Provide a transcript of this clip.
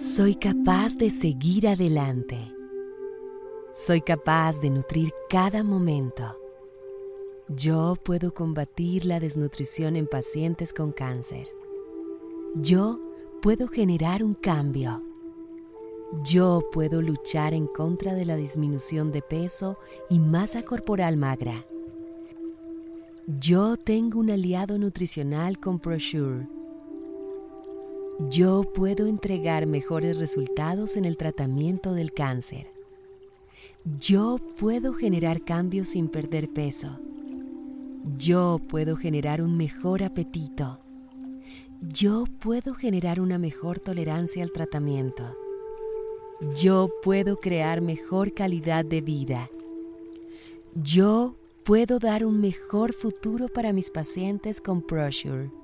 Soy capaz de seguir adelante. Soy capaz de nutrir cada momento. Yo puedo combatir la desnutrición en pacientes con cáncer. Yo puedo generar un cambio. Yo puedo luchar en contra de la disminución de peso y masa corporal magra. Yo tengo un aliado nutricional con Prosure. Yo puedo entregar mejores resultados en el tratamiento del cáncer. Yo puedo generar cambios sin perder peso. Yo puedo generar un mejor apetito. Yo puedo generar una mejor tolerancia al tratamiento. Yo puedo crear mejor calidad de vida. Yo puedo dar un mejor futuro para mis pacientes con Prosure.